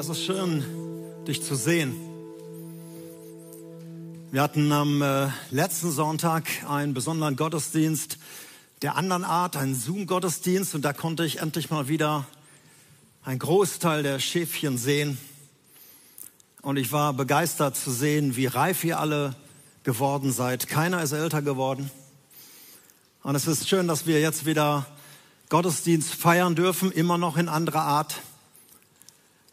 Es ist schön, dich zu sehen. Wir hatten am äh, letzten Sonntag einen besonderen Gottesdienst der anderen Art, einen Zoom-Gottesdienst, und da konnte ich endlich mal wieder einen Großteil der Schäfchen sehen. Und ich war begeistert zu sehen, wie reif ihr alle geworden seid. Keiner ist älter geworden. Und es ist schön, dass wir jetzt wieder Gottesdienst feiern dürfen, immer noch in anderer Art.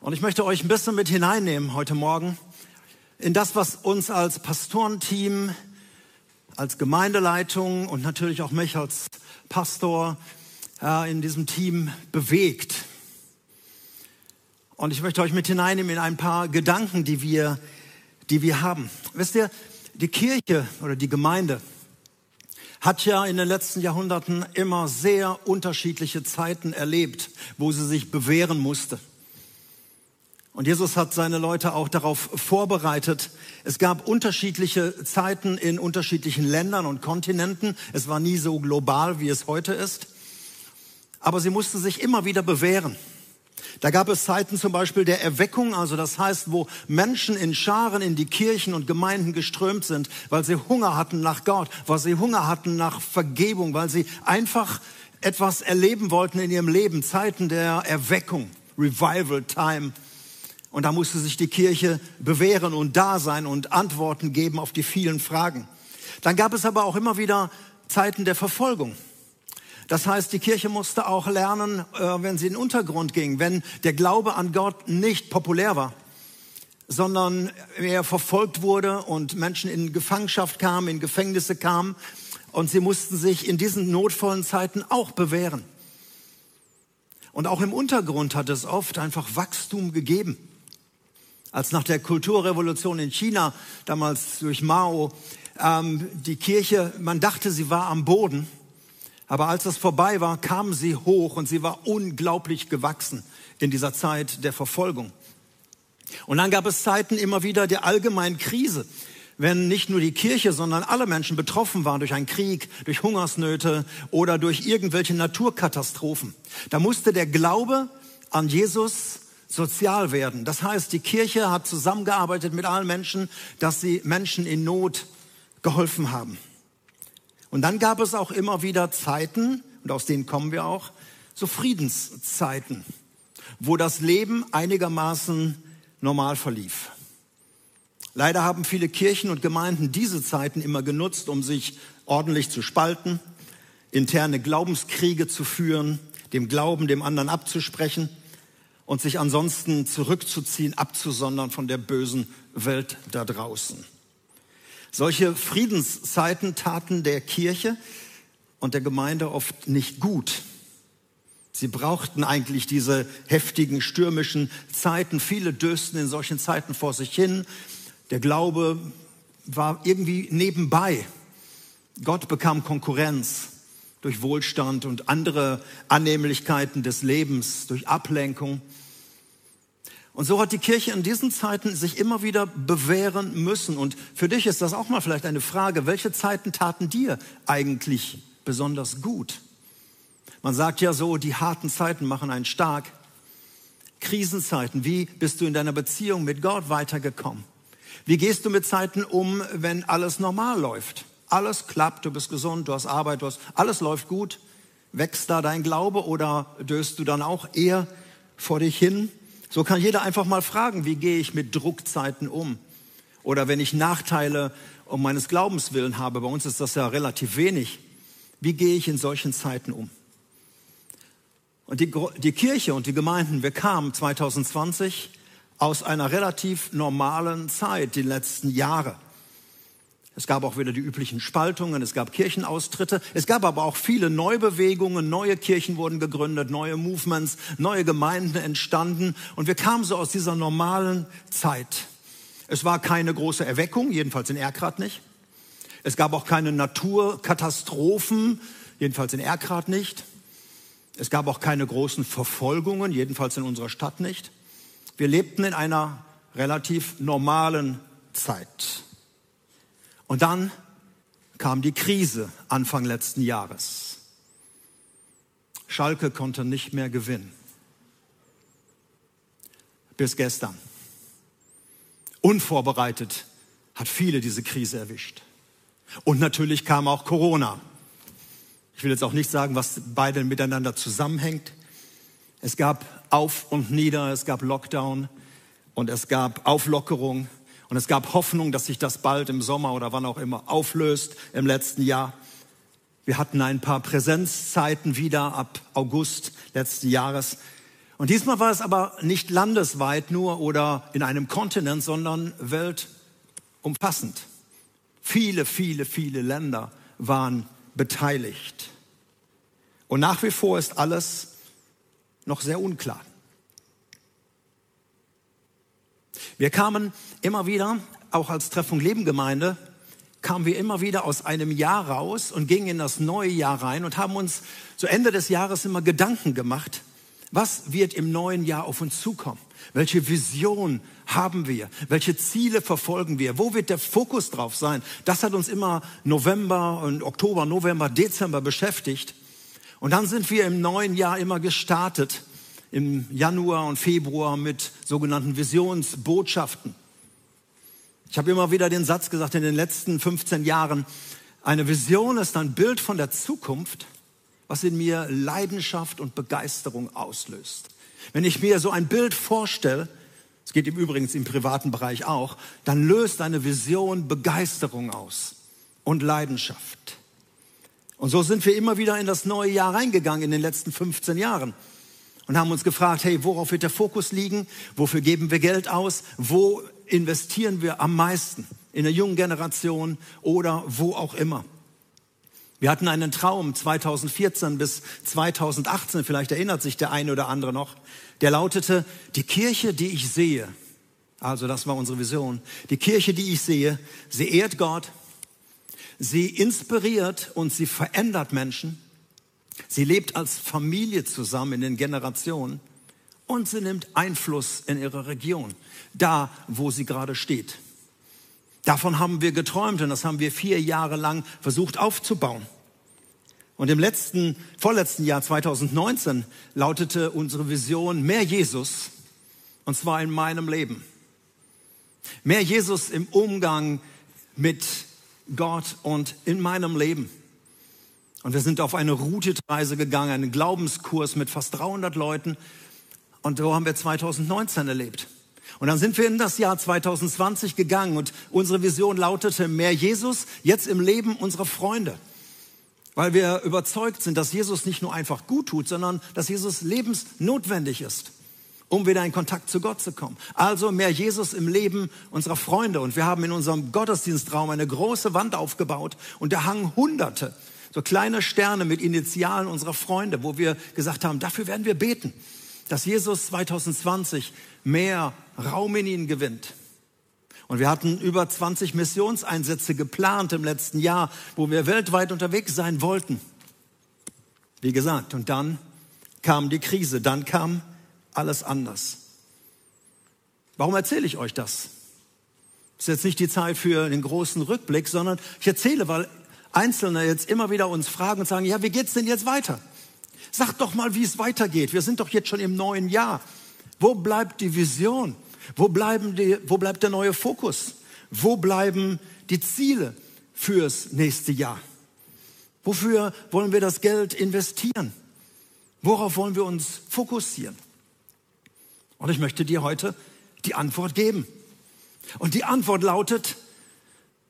Und ich möchte euch ein bisschen mit hineinnehmen heute Morgen in das, was uns als Pastorenteam, als Gemeindeleitung und natürlich auch mich als Pastor äh, in diesem Team bewegt. Und ich möchte euch mit hineinnehmen in ein paar Gedanken, die wir, die wir haben. Wisst ihr, die Kirche oder die Gemeinde hat ja in den letzten Jahrhunderten immer sehr unterschiedliche Zeiten erlebt, wo sie sich bewähren musste. Und Jesus hat seine Leute auch darauf vorbereitet. Es gab unterschiedliche Zeiten in unterschiedlichen Ländern und Kontinenten. Es war nie so global, wie es heute ist. Aber sie mussten sich immer wieder bewähren. Da gab es Zeiten zum Beispiel der Erweckung, also das heißt, wo Menschen in Scharen in die Kirchen und Gemeinden geströmt sind, weil sie Hunger hatten nach Gott, weil sie Hunger hatten nach Vergebung, weil sie einfach etwas erleben wollten in ihrem Leben. Zeiten der Erweckung, Revival Time. Und da musste sich die Kirche bewähren und da sein und Antworten geben auf die vielen Fragen. Dann gab es aber auch immer wieder Zeiten der Verfolgung. Das heißt, die Kirche musste auch lernen, äh, wenn sie in den Untergrund ging, wenn der Glaube an Gott nicht populär war, sondern er verfolgt wurde und Menschen in Gefangenschaft kamen, in Gefängnisse kamen und sie mussten sich in diesen notvollen Zeiten auch bewähren. Und auch im Untergrund hat es oft einfach Wachstum gegeben als nach der Kulturrevolution in China, damals durch Mao, ähm, die Kirche, man dachte, sie war am Boden. Aber als das vorbei war, kam sie hoch und sie war unglaublich gewachsen in dieser Zeit der Verfolgung. Und dann gab es Zeiten immer wieder der allgemeinen Krise, wenn nicht nur die Kirche, sondern alle Menschen betroffen waren durch einen Krieg, durch Hungersnöte oder durch irgendwelche Naturkatastrophen. Da musste der Glaube an Jesus sozial werden. Das heißt, die Kirche hat zusammengearbeitet mit allen Menschen, dass sie Menschen in Not geholfen haben. Und dann gab es auch immer wieder Zeiten, und aus denen kommen wir auch, so Friedenszeiten, wo das Leben einigermaßen normal verlief. Leider haben viele Kirchen und Gemeinden diese Zeiten immer genutzt, um sich ordentlich zu spalten, interne Glaubenskriege zu führen, dem Glauben dem anderen abzusprechen und sich ansonsten zurückzuziehen, abzusondern von der bösen Welt da draußen. Solche Friedenszeiten taten der Kirche und der Gemeinde oft nicht gut. Sie brauchten eigentlich diese heftigen, stürmischen Zeiten. Viele dösten in solchen Zeiten vor sich hin. Der Glaube war irgendwie nebenbei. Gott bekam Konkurrenz durch Wohlstand und andere Annehmlichkeiten des Lebens, durch Ablenkung. Und so hat die Kirche in diesen Zeiten sich immer wieder bewähren müssen. Und für dich ist das auch mal vielleicht eine Frage, welche Zeiten taten dir eigentlich besonders gut? Man sagt ja so, die harten Zeiten machen einen stark. Krisenzeiten, wie bist du in deiner Beziehung mit Gott weitergekommen? Wie gehst du mit Zeiten um, wenn alles normal läuft? Alles klappt, du bist gesund, du hast Arbeit, du hast, alles läuft gut. Wächst da dein Glaube oder döst du dann auch eher vor dich hin? So kann jeder einfach mal fragen, wie gehe ich mit Druckzeiten um? Oder wenn ich Nachteile um meines Glaubens willen habe, bei uns ist das ja relativ wenig, wie gehe ich in solchen Zeiten um? Und die, die Kirche und die Gemeinden, wir kamen 2020 aus einer relativ normalen Zeit, die letzten Jahre. Es gab auch wieder die üblichen Spaltungen, es gab Kirchenaustritte, es gab aber auch viele Neubewegungen, neue Kirchen wurden gegründet, neue Movements, neue Gemeinden entstanden und wir kamen so aus dieser normalen Zeit. Es war keine große Erweckung, jedenfalls in Erkrath nicht. Es gab auch keine Naturkatastrophen, jedenfalls in Erkrath nicht. Es gab auch keine großen Verfolgungen, jedenfalls in unserer Stadt nicht. Wir lebten in einer relativ normalen Zeit. Und dann kam die Krise Anfang letzten Jahres. Schalke konnte nicht mehr gewinnen. bis gestern. Unvorbereitet hat viele diese Krise erwischt. Und natürlich kam auch Corona. Ich will jetzt auch nicht sagen, was beide miteinander zusammenhängt. Es gab Auf und Nieder, es gab Lockdown und es gab Auflockerung und es gab Hoffnung, dass sich das bald im Sommer oder wann auch immer auflöst im letzten Jahr. Wir hatten ein paar Präsenzzeiten wieder ab August letzten Jahres. Und diesmal war es aber nicht landesweit nur oder in einem Kontinent, sondern weltumfassend. Viele, viele, viele Länder waren beteiligt. Und nach wie vor ist alles noch sehr unklar. Wir kamen immer wieder, auch als Treffung Leben Gemeinde, kamen wir immer wieder aus einem Jahr raus und gingen in das neue Jahr rein und haben uns zu Ende des Jahres immer Gedanken gemacht, was wird im neuen Jahr auf uns zukommen? Welche Vision haben wir? Welche Ziele verfolgen wir? Wo wird der Fokus drauf sein? Das hat uns immer November und Oktober, November, Dezember beschäftigt. Und dann sind wir im neuen Jahr immer gestartet, im Januar und Februar mit sogenannten Visionsbotschaften. Ich habe immer wieder den Satz gesagt in den letzten 15 Jahren, eine Vision ist ein Bild von der Zukunft, was in mir Leidenschaft und Begeisterung auslöst. Wenn ich mir so ein Bild vorstelle, es geht im Übrigen im privaten Bereich auch, dann löst eine Vision Begeisterung aus und Leidenschaft. Und so sind wir immer wieder in das neue Jahr reingegangen in den letzten 15 Jahren und haben uns gefragt, hey, worauf wird der Fokus liegen? Wofür geben wir Geld aus? Wo investieren wir am meisten? In der jungen Generation oder wo auch immer. Wir hatten einen Traum 2014 bis 2018, vielleicht erinnert sich der eine oder andere noch, der lautete, die Kirche, die ich sehe, also das war unsere Vision, die Kirche, die ich sehe, sie ehrt Gott, sie inspiriert und sie verändert Menschen, sie lebt als Familie zusammen in den Generationen und sie nimmt Einfluss in ihre Region, da wo sie gerade steht. Davon haben wir geträumt und das haben wir vier Jahre lang versucht aufzubauen. Und im letzten, vorletzten Jahr 2019 lautete unsere Vision mehr Jesus, und zwar in meinem Leben. Mehr Jesus im Umgang mit Gott und in meinem Leben. Und wir sind auf eine Routereise gegangen, einen Glaubenskurs mit fast 300 Leuten und so haben wir 2019 erlebt. Und dann sind wir in das Jahr 2020 gegangen und unsere Vision lautete mehr Jesus jetzt im Leben unserer Freunde. Weil wir überzeugt sind, dass Jesus nicht nur einfach gut tut, sondern dass Jesus lebensnotwendig ist, um wieder in Kontakt zu Gott zu kommen. Also mehr Jesus im Leben unserer Freunde. Und wir haben in unserem Gottesdienstraum eine große Wand aufgebaut und da hangen Hunderte, so kleine Sterne mit Initialen unserer Freunde, wo wir gesagt haben, dafür werden wir beten dass Jesus 2020 mehr Raum in ihnen gewinnt. Und wir hatten über 20 Missionseinsätze geplant im letzten Jahr, wo wir weltweit unterwegs sein wollten. Wie gesagt, und dann kam die Krise, dann kam alles anders. Warum erzähle ich euch das? Das ist jetzt nicht die Zeit für den großen Rückblick, sondern ich erzähle, weil Einzelne jetzt immer wieder uns fragen und sagen, ja, wie geht's denn jetzt weiter? Sag doch mal, wie es weitergeht. Wir sind doch jetzt schon im neuen Jahr. Wo bleibt die Vision? Wo, bleiben die, wo bleibt der neue Fokus? Wo bleiben die Ziele fürs nächste Jahr? Wofür wollen wir das Geld investieren? Worauf wollen wir uns fokussieren? Und ich möchte dir heute die Antwort geben. Und die Antwort lautet,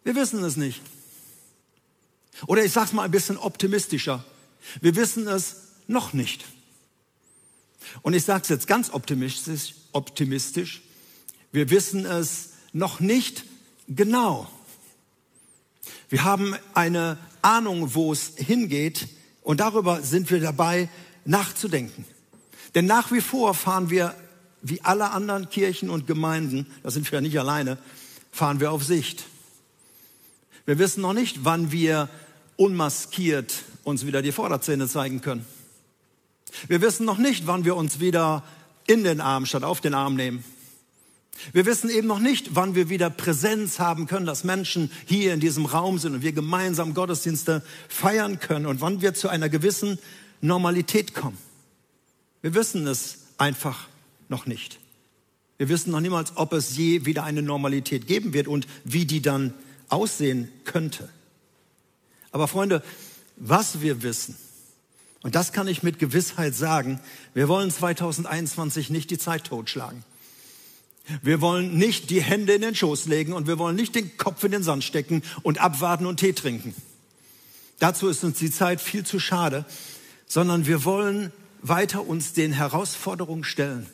wir wissen es nicht. Oder ich sage es mal ein bisschen optimistischer. Wir wissen es noch nicht. Und ich sage es jetzt ganz optimistisch, optimistisch, wir wissen es noch nicht genau. Wir haben eine Ahnung, wo es hingeht und darüber sind wir dabei nachzudenken. Denn nach wie vor fahren wir, wie alle anderen Kirchen und Gemeinden, da sind wir ja nicht alleine, fahren wir auf Sicht. Wir wissen noch nicht, wann wir unmaskiert uns wieder die Vorderzähne zeigen können. Wir wissen noch nicht, wann wir uns wieder in den Arm statt auf den Arm nehmen. Wir wissen eben noch nicht, wann wir wieder Präsenz haben können, dass Menschen hier in diesem Raum sind und wir gemeinsam Gottesdienste feiern können und wann wir zu einer gewissen Normalität kommen. Wir wissen es einfach noch nicht. Wir wissen noch niemals, ob es je wieder eine Normalität geben wird und wie die dann aussehen könnte. Aber Freunde, was wir wissen, und das kann ich mit Gewissheit sagen, wir wollen 2021 nicht die Zeit totschlagen. Wir wollen nicht die Hände in den Schoß legen und wir wollen nicht den Kopf in den Sand stecken und abwarten und Tee trinken. Dazu ist uns die Zeit viel zu schade, sondern wir wollen weiter uns den Herausforderungen stellen.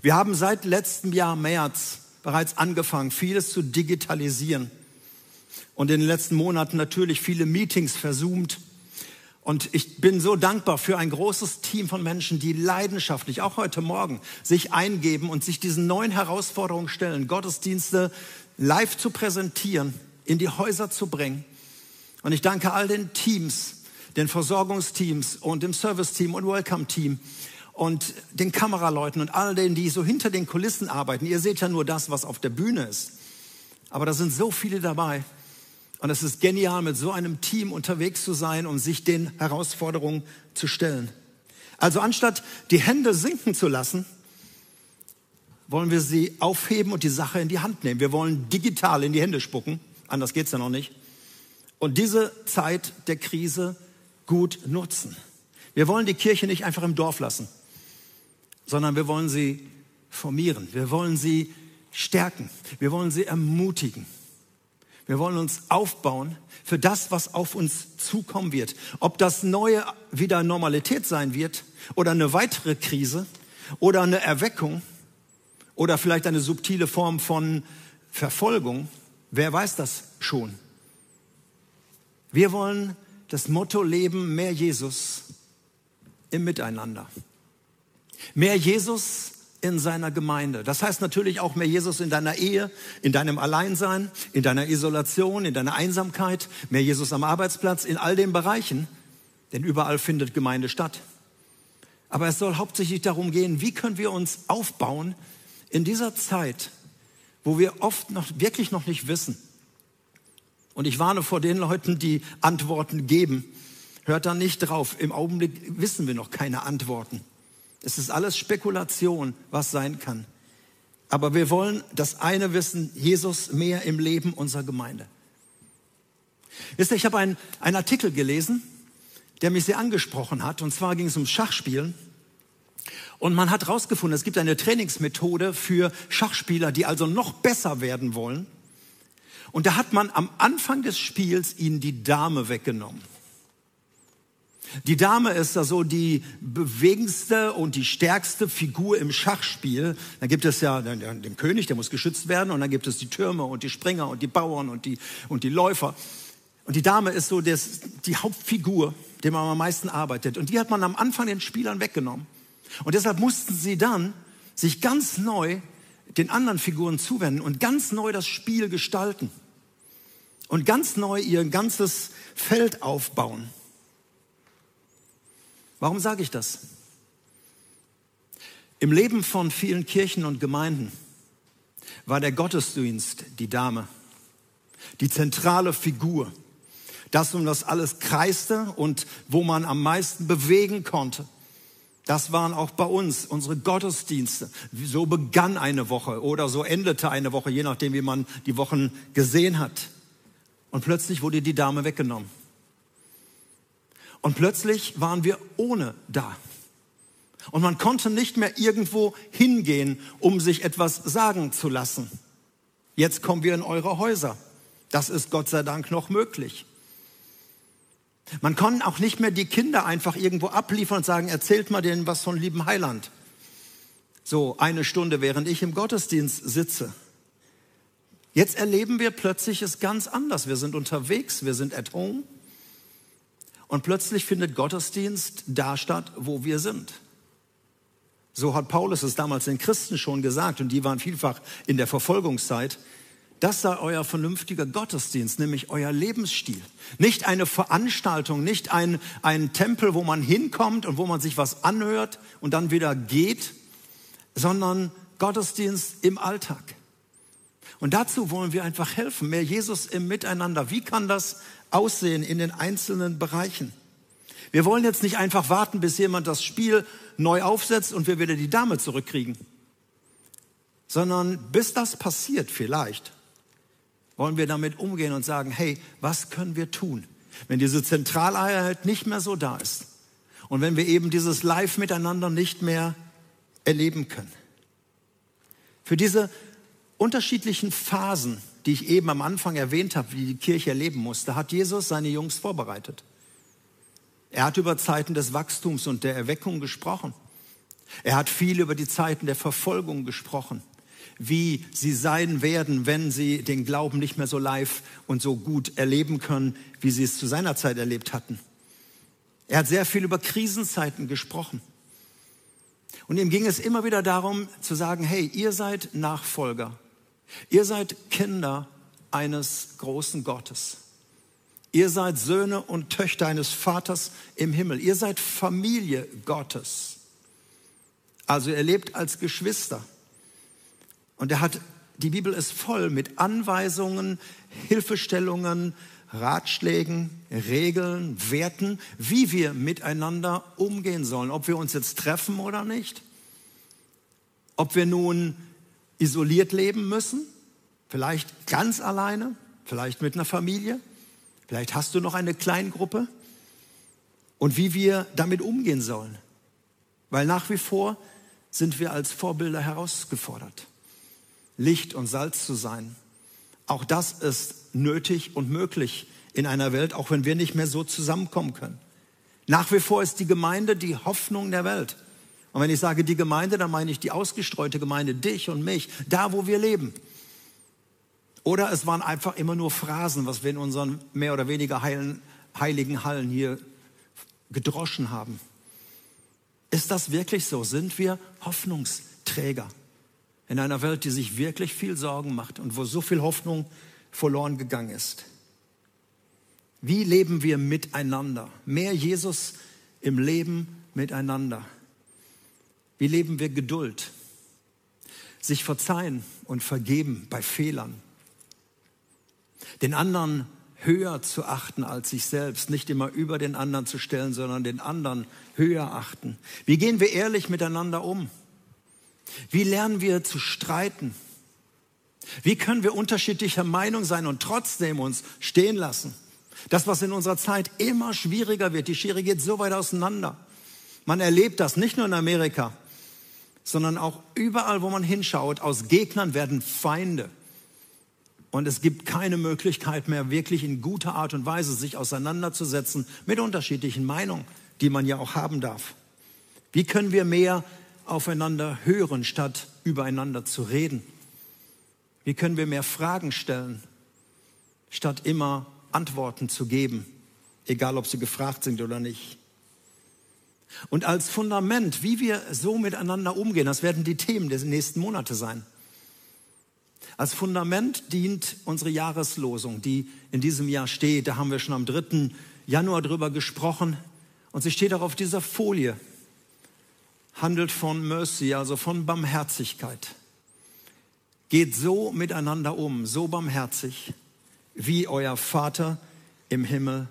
Wir haben seit letztem Jahr März bereits angefangen, vieles zu digitalisieren und in den letzten Monaten natürlich viele Meetings versoomt. Und ich bin so dankbar für ein großes Team von Menschen, die leidenschaftlich, auch heute Morgen, sich eingeben und sich diesen neuen Herausforderungen stellen, Gottesdienste live zu präsentieren, in die Häuser zu bringen. Und ich danke all den Teams, den Versorgungsteams und dem Serviceteam und Welcome-Team und den Kameraleuten und all denen, die so hinter den Kulissen arbeiten. Ihr seht ja nur das, was auf der Bühne ist. Aber da sind so viele dabei. Und es ist genial, mit so einem Team unterwegs zu sein und sich den Herausforderungen zu stellen. Also anstatt die Hände sinken zu lassen, wollen wir sie aufheben und die Sache in die Hand nehmen. Wir wollen digital in die Hände spucken, anders geht's ja noch nicht. Und diese Zeit der Krise gut nutzen. Wir wollen die Kirche nicht einfach im Dorf lassen, sondern wir wollen sie formieren. Wir wollen sie stärken. Wir wollen sie ermutigen. Wir wollen uns aufbauen für das, was auf uns zukommen wird. Ob das neue wieder Normalität sein wird oder eine weitere Krise oder eine Erweckung oder vielleicht eine subtile Form von Verfolgung, wer weiß das schon. Wir wollen das Motto leben, mehr Jesus im Miteinander. Mehr Jesus in seiner Gemeinde. Das heißt natürlich auch mehr Jesus in deiner Ehe, in deinem Alleinsein, in deiner Isolation, in deiner Einsamkeit, mehr Jesus am Arbeitsplatz, in all den Bereichen, denn überall findet Gemeinde statt. Aber es soll hauptsächlich darum gehen, wie können wir uns aufbauen in dieser Zeit, wo wir oft noch wirklich noch nicht wissen. Und ich warne vor den Leuten, die Antworten geben. Hört da nicht drauf. Im Augenblick wissen wir noch keine Antworten. Es ist alles Spekulation, was sein kann. Aber wir wollen das eine wissen, Jesus mehr im Leben unserer Gemeinde. Wisst ihr, ich habe einen, einen Artikel gelesen, der mich sehr angesprochen hat. Und zwar ging es um Schachspielen. Und man hat herausgefunden, es gibt eine Trainingsmethode für Schachspieler, die also noch besser werden wollen. Und da hat man am Anfang des Spiels ihnen die Dame weggenommen. Die Dame ist da so die bewegendste und die stärkste Figur im Schachspiel. Da gibt es ja den König, der muss geschützt werden, und dann gibt es die Türme und die Springer und die Bauern und die, und die Läufer. Und die Dame ist so das, die Hauptfigur, die man am meisten arbeitet. Und die hat man am Anfang den Spielern weggenommen. Und deshalb mussten sie dann sich ganz neu den anderen Figuren zuwenden und ganz neu das Spiel gestalten. Und ganz neu ihr ganzes Feld aufbauen. Warum sage ich das? Im Leben von vielen Kirchen und Gemeinden war der Gottesdienst die Dame, die zentrale Figur, das um das alles kreiste und wo man am meisten bewegen konnte. Das waren auch bei uns unsere Gottesdienste. So begann eine Woche oder so endete eine Woche, je nachdem, wie man die Wochen gesehen hat. Und plötzlich wurde die Dame weggenommen. Und plötzlich waren wir ohne da. Und man konnte nicht mehr irgendwo hingehen, um sich etwas sagen zu lassen. Jetzt kommen wir in eure Häuser. Das ist Gott sei Dank noch möglich. Man konnte auch nicht mehr die Kinder einfach irgendwo abliefern und sagen, erzählt mal denen was von lieben Heiland. So eine Stunde, während ich im Gottesdienst sitze. Jetzt erleben wir plötzlich es ganz anders. Wir sind unterwegs, wir sind at home. Und plötzlich findet Gottesdienst da statt, wo wir sind. So hat Paulus es damals den Christen schon gesagt und die waren vielfach in der Verfolgungszeit. Das sei euer vernünftiger Gottesdienst, nämlich euer Lebensstil. Nicht eine Veranstaltung, nicht ein, ein Tempel, wo man hinkommt und wo man sich was anhört und dann wieder geht, sondern Gottesdienst im Alltag. Und dazu wollen wir einfach helfen, mehr Jesus im Miteinander. Wie kann das aussehen in den einzelnen Bereichen. Wir wollen jetzt nicht einfach warten, bis jemand das Spiel neu aufsetzt und wir wieder die Dame zurückkriegen, sondern bis das passiert vielleicht, wollen wir damit umgehen und sagen, hey, was können wir tun, wenn diese Zentraleinheit nicht mehr so da ist und wenn wir eben dieses Live miteinander nicht mehr erleben können. Für diese unterschiedlichen Phasen, die ich eben am Anfang erwähnt habe, wie die Kirche erleben musste, hat Jesus seine Jungs vorbereitet. Er hat über Zeiten des Wachstums und der Erweckung gesprochen. Er hat viel über die Zeiten der Verfolgung gesprochen, wie sie sein werden, wenn sie den Glauben nicht mehr so live und so gut erleben können, wie sie es zu seiner Zeit erlebt hatten. Er hat sehr viel über Krisenzeiten gesprochen. Und ihm ging es immer wieder darum zu sagen, hey, ihr seid Nachfolger. Ihr seid Kinder eines großen Gottes. Ihr seid Söhne und Töchter eines Vaters im Himmel. Ihr seid Familie Gottes. Also ihr lebt als Geschwister. Und er hat, die Bibel ist voll mit Anweisungen, Hilfestellungen, Ratschlägen, Regeln, Werten, wie wir miteinander umgehen sollen. Ob wir uns jetzt treffen oder nicht. Ob wir nun isoliert leben müssen, vielleicht ganz alleine, vielleicht mit einer Familie Vielleicht hast du noch eine Kleingruppe und wie wir damit umgehen sollen. Weil nach wie vor sind wir als Vorbilder herausgefordert, Licht und Salz zu sein. Auch das ist nötig und möglich in einer Welt, auch wenn wir nicht mehr so zusammenkommen können. Nach wie vor ist die Gemeinde die Hoffnung der Welt. Und wenn ich sage die Gemeinde, dann meine ich die ausgestreute Gemeinde, dich und mich, da wo wir leben. Oder es waren einfach immer nur Phrasen, was wir in unseren mehr oder weniger heilen, heiligen Hallen hier gedroschen haben. Ist das wirklich so? Sind wir Hoffnungsträger in einer Welt, die sich wirklich viel Sorgen macht und wo so viel Hoffnung verloren gegangen ist? Wie leben wir miteinander? Mehr Jesus im Leben miteinander. Wie leben wir Geduld? Sich verzeihen und vergeben bei Fehlern den anderen höher zu achten als sich selbst, nicht immer über den anderen zu stellen, sondern den anderen höher achten. Wie gehen wir ehrlich miteinander um? Wie lernen wir zu streiten? Wie können wir unterschiedlicher Meinung sein und trotzdem uns stehen lassen? Das, was in unserer Zeit immer schwieriger wird, die Schere geht so weit auseinander. Man erlebt das nicht nur in Amerika, sondern auch überall, wo man hinschaut. Aus Gegnern werden Feinde. Und es gibt keine Möglichkeit mehr, wirklich in guter Art und Weise sich auseinanderzusetzen mit unterschiedlichen Meinungen, die man ja auch haben darf. Wie können wir mehr aufeinander hören, statt übereinander zu reden? Wie können wir mehr Fragen stellen, statt immer Antworten zu geben, egal ob sie gefragt sind oder nicht? Und als Fundament, wie wir so miteinander umgehen, das werden die Themen der nächsten Monate sein. Als Fundament dient unsere Jahreslosung, die in diesem Jahr steht. Da haben wir schon am 3. Januar drüber gesprochen. Und sie steht auch auf dieser Folie. Handelt von Mercy, also von Barmherzigkeit. Geht so miteinander um, so barmherzig, wie euer Vater im Himmel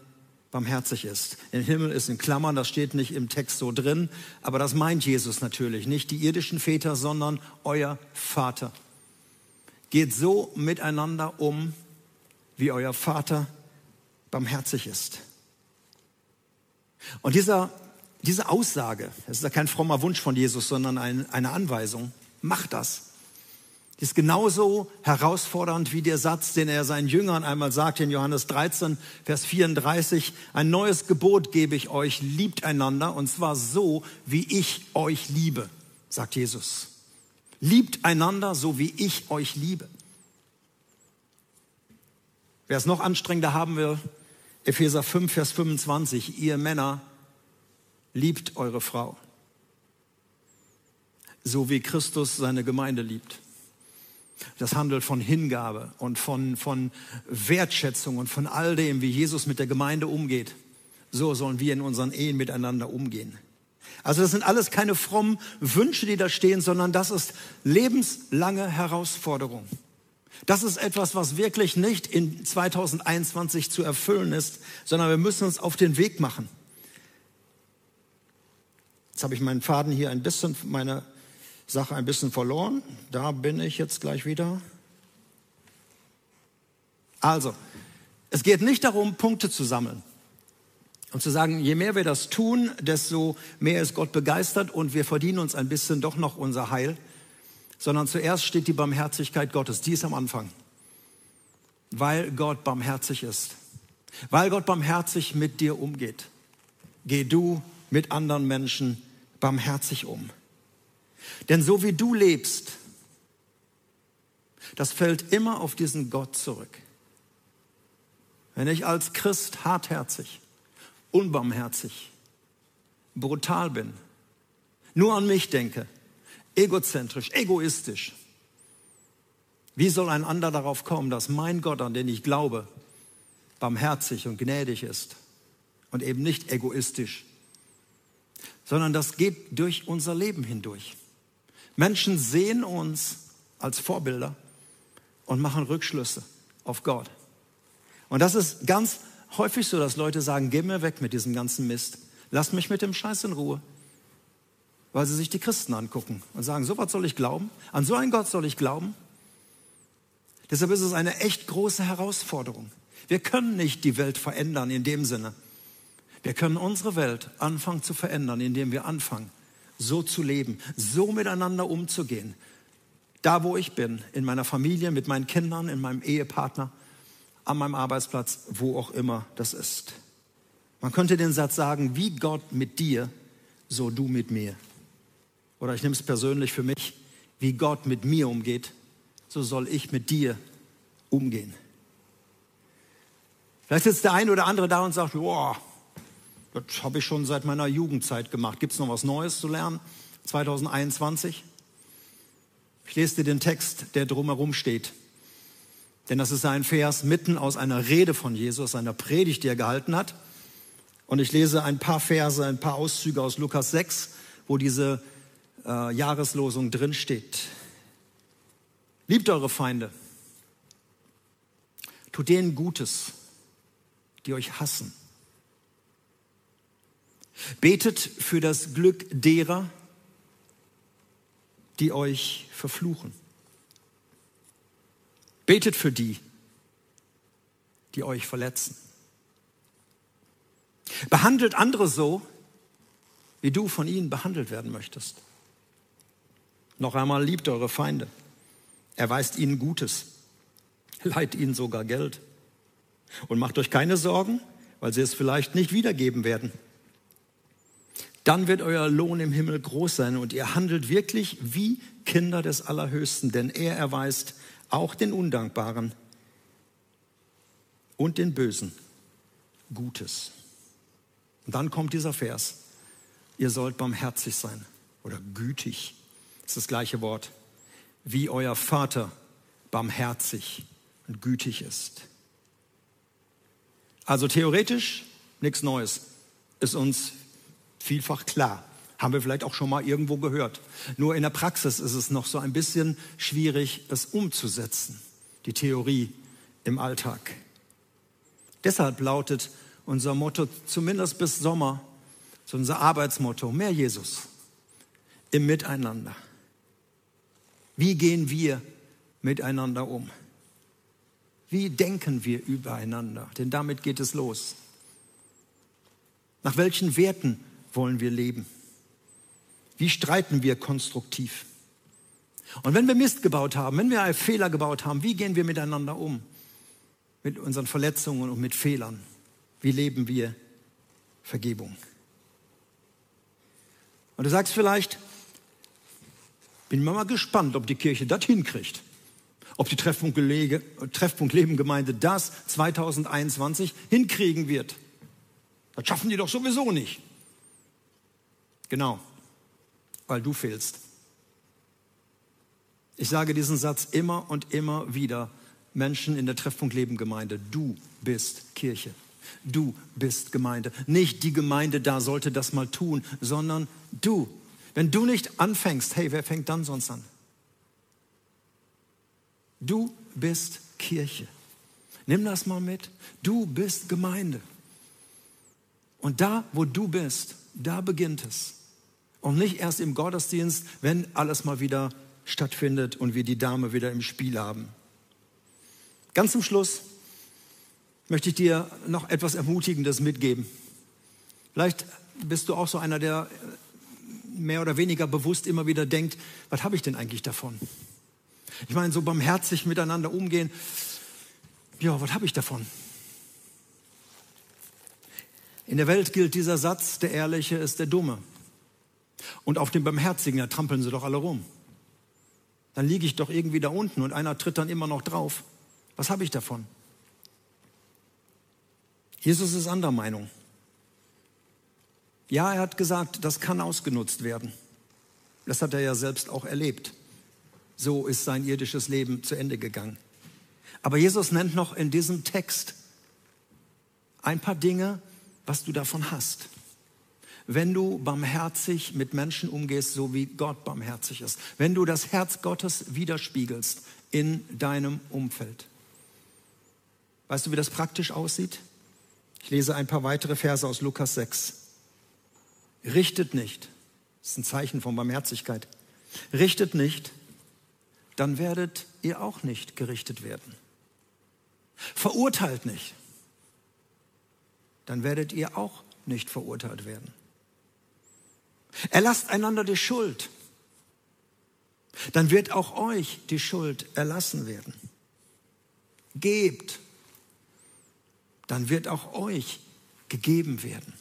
barmherzig ist. Im Himmel ist in Klammern, das steht nicht im Text so drin, aber das meint Jesus natürlich. Nicht die irdischen Väter, sondern euer Vater. Geht so miteinander um, wie euer Vater barmherzig ist. Und dieser, diese Aussage, das ist ja kein frommer Wunsch von Jesus, sondern ein, eine Anweisung, macht das. Ist genauso herausfordernd wie der Satz, den er seinen Jüngern einmal sagte in Johannes 13, Vers 34. Ein neues Gebot gebe ich euch, liebt einander, und zwar so, wie ich euch liebe, sagt Jesus. Liebt einander, so wie ich euch liebe. Wer es noch anstrengender haben will, Epheser 5, Vers 25, ihr Männer, liebt eure Frau, so wie Christus seine Gemeinde liebt. Das handelt von Hingabe und von, von Wertschätzung und von all dem, wie Jesus mit der Gemeinde umgeht. So sollen wir in unseren Ehen miteinander umgehen. Also das sind alles keine frommen Wünsche, die da stehen, sondern das ist lebenslange Herausforderung. Das ist etwas, was wirklich nicht in 2021 zu erfüllen ist, sondern wir müssen uns auf den Weg machen. Jetzt habe ich meinen Faden hier ein bisschen, meine Sache ein bisschen verloren. Da bin ich jetzt gleich wieder. Also, es geht nicht darum, Punkte zu sammeln und zu sagen, je mehr wir das tun, desto mehr ist Gott begeistert und wir verdienen uns ein bisschen doch noch unser Heil, sondern zuerst steht die Barmherzigkeit Gottes, die ist am Anfang, weil Gott barmherzig ist, weil Gott barmherzig mit dir umgeht. Geh du mit anderen Menschen barmherzig um. Denn so wie du lebst, das fällt immer auf diesen Gott zurück. Wenn ich als Christ hartherzig, unbarmherzig, brutal bin, nur an mich denke, egozentrisch, egoistisch, wie soll ein anderer darauf kommen, dass mein Gott, an den ich glaube, barmherzig und gnädig ist und eben nicht egoistisch, sondern das geht durch unser Leben hindurch. Menschen sehen uns als Vorbilder und machen Rückschlüsse auf Gott. Und das ist ganz häufig so, dass Leute sagen, geh mir weg mit diesem ganzen Mist. Lass mich mit dem Scheiß in Ruhe. Weil sie sich die Christen angucken und sagen, so was soll ich glauben? An so einen Gott soll ich glauben? Deshalb ist es eine echt große Herausforderung. Wir können nicht die Welt verändern in dem Sinne. Wir können unsere Welt anfangen zu verändern, indem wir anfangen, so zu leben, so miteinander umzugehen. Da, wo ich bin, in meiner Familie, mit meinen Kindern, in meinem Ehepartner, an meinem Arbeitsplatz, wo auch immer das ist. Man könnte den Satz sagen, wie Gott mit dir, so du mit mir. Oder ich nehme es persönlich für mich, wie Gott mit mir umgeht, so soll ich mit dir umgehen. Vielleicht sitzt der eine oder andere da und sagt, boah, das habe ich schon seit meiner Jugendzeit gemacht. Gibt es noch was Neues zu lernen? 2021? Ich lese dir den Text, der drumherum steht. Denn das ist ein Vers mitten aus einer Rede von Jesus, einer Predigt, die er gehalten hat. Und ich lese ein paar Verse, ein paar Auszüge aus Lukas 6, wo diese äh, Jahreslosung drin steht. Liebt eure Feinde. Tut denen Gutes, die euch hassen. Betet für das Glück derer, die euch verfluchen. Betet für die, die euch verletzen. Behandelt andere so, wie du von ihnen behandelt werden möchtest. Noch einmal liebt eure Feinde. Erweist ihnen Gutes. Leiht ihnen sogar Geld. Und macht euch keine Sorgen, weil sie es vielleicht nicht wiedergeben werden dann wird euer Lohn im Himmel groß sein und ihr handelt wirklich wie Kinder des Allerhöchsten, denn er erweist auch den Undankbaren und den Bösen Gutes. Und dann kommt dieser Vers, ihr sollt barmherzig sein oder gütig, das ist das gleiche Wort, wie euer Vater barmherzig und gütig ist. Also theoretisch nichts Neues, ist uns vielfach klar. Haben wir vielleicht auch schon mal irgendwo gehört. Nur in der Praxis ist es noch so ein bisschen schwierig, es umzusetzen, die Theorie im Alltag. Deshalb lautet unser Motto, zumindest bis Sommer, so unser Arbeitsmotto, mehr Jesus im Miteinander. Wie gehen wir miteinander um? Wie denken wir übereinander? Denn damit geht es los. Nach welchen Werten wollen wir leben? Wie streiten wir konstruktiv? Und wenn wir Mist gebaut haben, wenn wir Fehler gebaut haben, wie gehen wir miteinander um? Mit unseren Verletzungen und mit Fehlern. Wie leben wir Vergebung? Und du sagst vielleicht, bin mal gespannt, ob die Kirche das hinkriegt. Ob die Treffpunkt, Treffpunkt Leben Gemeinde das 2021 hinkriegen wird. Das schaffen die doch sowieso nicht. Genau, weil du fehlst. Ich sage diesen Satz immer und immer wieder Menschen in der Treffpunkt Leben Gemeinde. Du bist Kirche. Du bist Gemeinde. Nicht die Gemeinde da sollte das mal tun, sondern du. Wenn du nicht anfängst, hey, wer fängt dann sonst an? Du bist Kirche. Nimm das mal mit. Du bist Gemeinde. Und da, wo du bist, da beginnt es. Und nicht erst im Gottesdienst, wenn alles mal wieder stattfindet und wir die Dame wieder im Spiel haben. Ganz zum Schluss möchte ich dir noch etwas Ermutigendes mitgeben. Vielleicht bist du auch so einer, der mehr oder weniger bewusst immer wieder denkt, was habe ich denn eigentlich davon? Ich meine, so barmherzig miteinander umgehen, ja, was habe ich davon? In der Welt gilt dieser Satz, der Ehrliche ist der Dumme. Und auf dem Barmherzigen, da trampeln sie doch alle rum. Dann liege ich doch irgendwie da unten und einer tritt dann immer noch drauf. Was habe ich davon? Jesus ist anderer Meinung. Ja, er hat gesagt, das kann ausgenutzt werden. Das hat er ja selbst auch erlebt. So ist sein irdisches Leben zu Ende gegangen. Aber Jesus nennt noch in diesem Text ein paar Dinge, was du davon hast. Wenn du barmherzig mit Menschen umgehst, so wie Gott barmherzig ist. Wenn du das Herz Gottes widerspiegelst in deinem Umfeld. Weißt du, wie das praktisch aussieht? Ich lese ein paar weitere Verse aus Lukas 6. Richtet nicht, das ist ein Zeichen von Barmherzigkeit, richtet nicht, dann werdet ihr auch nicht gerichtet werden. Verurteilt nicht, dann werdet ihr auch nicht verurteilt werden. Erlasst einander die Schuld, dann wird auch euch die Schuld erlassen werden. Gebt, dann wird auch euch gegeben werden.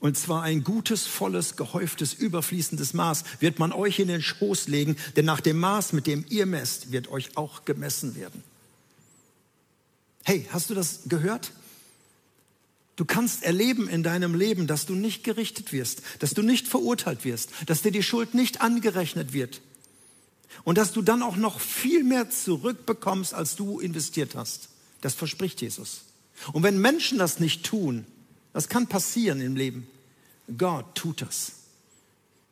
Und zwar ein gutes, volles, gehäuftes, überfließendes Maß wird man euch in den Schoß legen, denn nach dem Maß, mit dem ihr messt, wird euch auch gemessen werden. Hey, hast du das gehört? Du kannst erleben in deinem Leben, dass du nicht gerichtet wirst, dass du nicht verurteilt wirst, dass dir die Schuld nicht angerechnet wird und dass du dann auch noch viel mehr zurückbekommst, als du investiert hast. Das verspricht Jesus. Und wenn Menschen das nicht tun, das kann passieren im Leben, Gott tut das.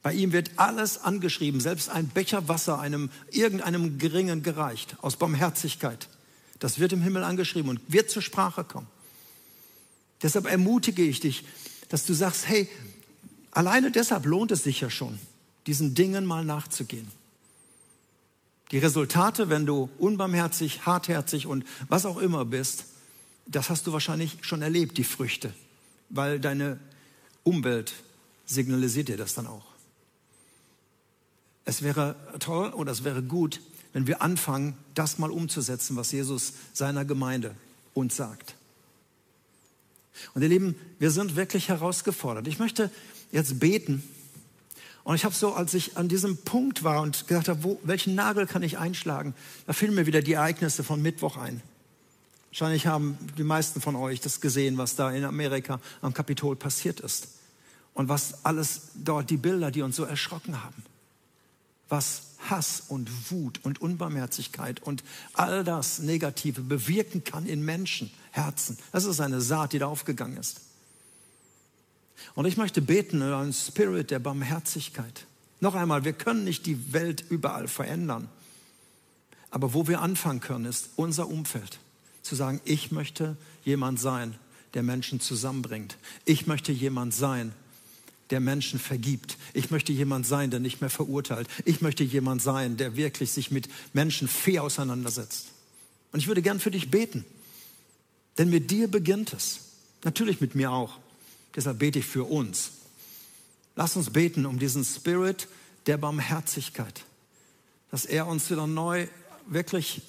Bei ihm wird alles angeschrieben, selbst ein Becher Wasser einem irgendeinem Geringen gereicht, aus Barmherzigkeit. Das wird im Himmel angeschrieben und wird zur Sprache kommen. Deshalb ermutige ich dich, dass du sagst, hey, alleine deshalb lohnt es sich ja schon, diesen Dingen mal nachzugehen. Die Resultate, wenn du unbarmherzig, hartherzig und was auch immer bist, das hast du wahrscheinlich schon erlebt, die Früchte, weil deine Umwelt signalisiert dir das dann auch. Es wäre toll oder es wäre gut, wenn wir anfangen, das mal umzusetzen, was Jesus seiner Gemeinde uns sagt. Und ihr Lieben, wir sind wirklich herausgefordert. Ich möchte jetzt beten. Und ich habe so, als ich an diesem Punkt war und gedacht habe, welchen Nagel kann ich einschlagen, da fielen mir wieder die Ereignisse von Mittwoch ein. Wahrscheinlich haben die meisten von euch das gesehen, was da in Amerika am Kapitol passiert ist. Und was alles dort, die Bilder, die uns so erschrocken haben. Was Hass und Wut und Unbarmherzigkeit und all das Negative bewirken kann in Menschen, Herzen. Das ist eine Saat, die da aufgegangen ist. Und ich möchte beten über einen Spirit der Barmherzigkeit. Noch einmal, wir können nicht die Welt überall verändern. Aber wo wir anfangen können, ist unser Umfeld. Zu sagen, ich möchte jemand sein, der Menschen zusammenbringt. Ich möchte jemand sein, der Menschen vergibt. Ich möchte jemand sein, der nicht mehr verurteilt. Ich möchte jemand sein, der wirklich sich mit Menschen fair auseinandersetzt. Und ich würde gern für dich beten. Denn mit dir beginnt es. Natürlich mit mir auch. Deshalb bete ich für uns. Lass uns beten um diesen Spirit der Barmherzigkeit. Dass er uns wieder neu wirklich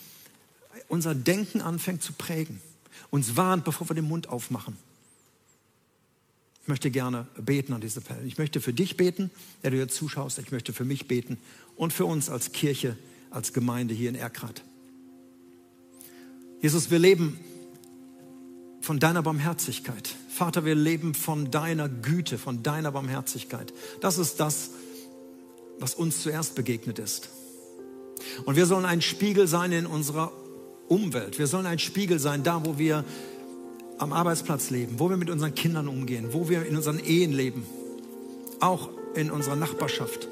unser Denken anfängt zu prägen. Uns warnt, bevor wir den Mund aufmachen. Ich möchte gerne beten an dieser Stelle. Ich möchte für dich beten, der du jetzt zuschaust. Ich möchte für mich beten und für uns als Kirche, als Gemeinde hier in Erkrath. Jesus, wir leben von deiner Barmherzigkeit. Vater, wir leben von deiner Güte, von deiner Barmherzigkeit. Das ist das, was uns zuerst begegnet ist. Und wir sollen ein Spiegel sein in unserer Umwelt. Wir sollen ein Spiegel sein, da wo wir am Arbeitsplatz leben, wo wir mit unseren Kindern umgehen, wo wir in unseren Ehen leben, auch in unserer Nachbarschaft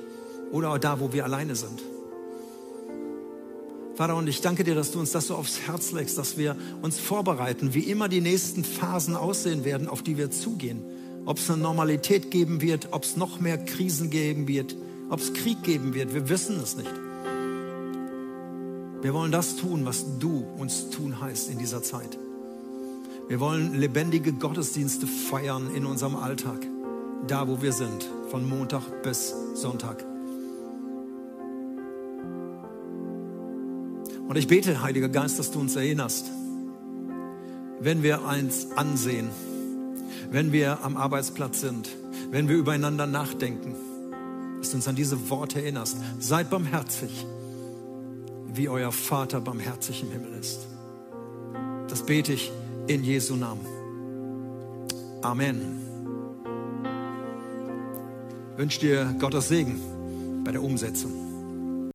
oder auch da, wo wir alleine sind. Vater, und ich danke dir, dass du uns das so aufs Herz legst, dass wir uns vorbereiten, wie immer die nächsten Phasen aussehen werden, auf die wir zugehen. ob es eine Normalität geben wird, ob es noch mehr Krisen geben wird, ob es Krieg geben wird. Wir wissen es nicht. Wir wollen das tun, was du uns tun heißt in dieser Zeit. Wir wollen lebendige Gottesdienste feiern in unserem Alltag, da wo wir sind, von Montag bis Sonntag. Und ich bete, Heiliger Geist, dass du uns erinnerst, wenn wir eins ansehen, wenn wir am Arbeitsplatz sind, wenn wir übereinander nachdenken, dass du uns an diese Worte erinnerst. Seid barmherzig, wie euer Vater barmherzig im Himmel ist. Das bete ich in Jesu Namen. Amen. Ich wünsche dir Gottes Segen bei der Umsetzung.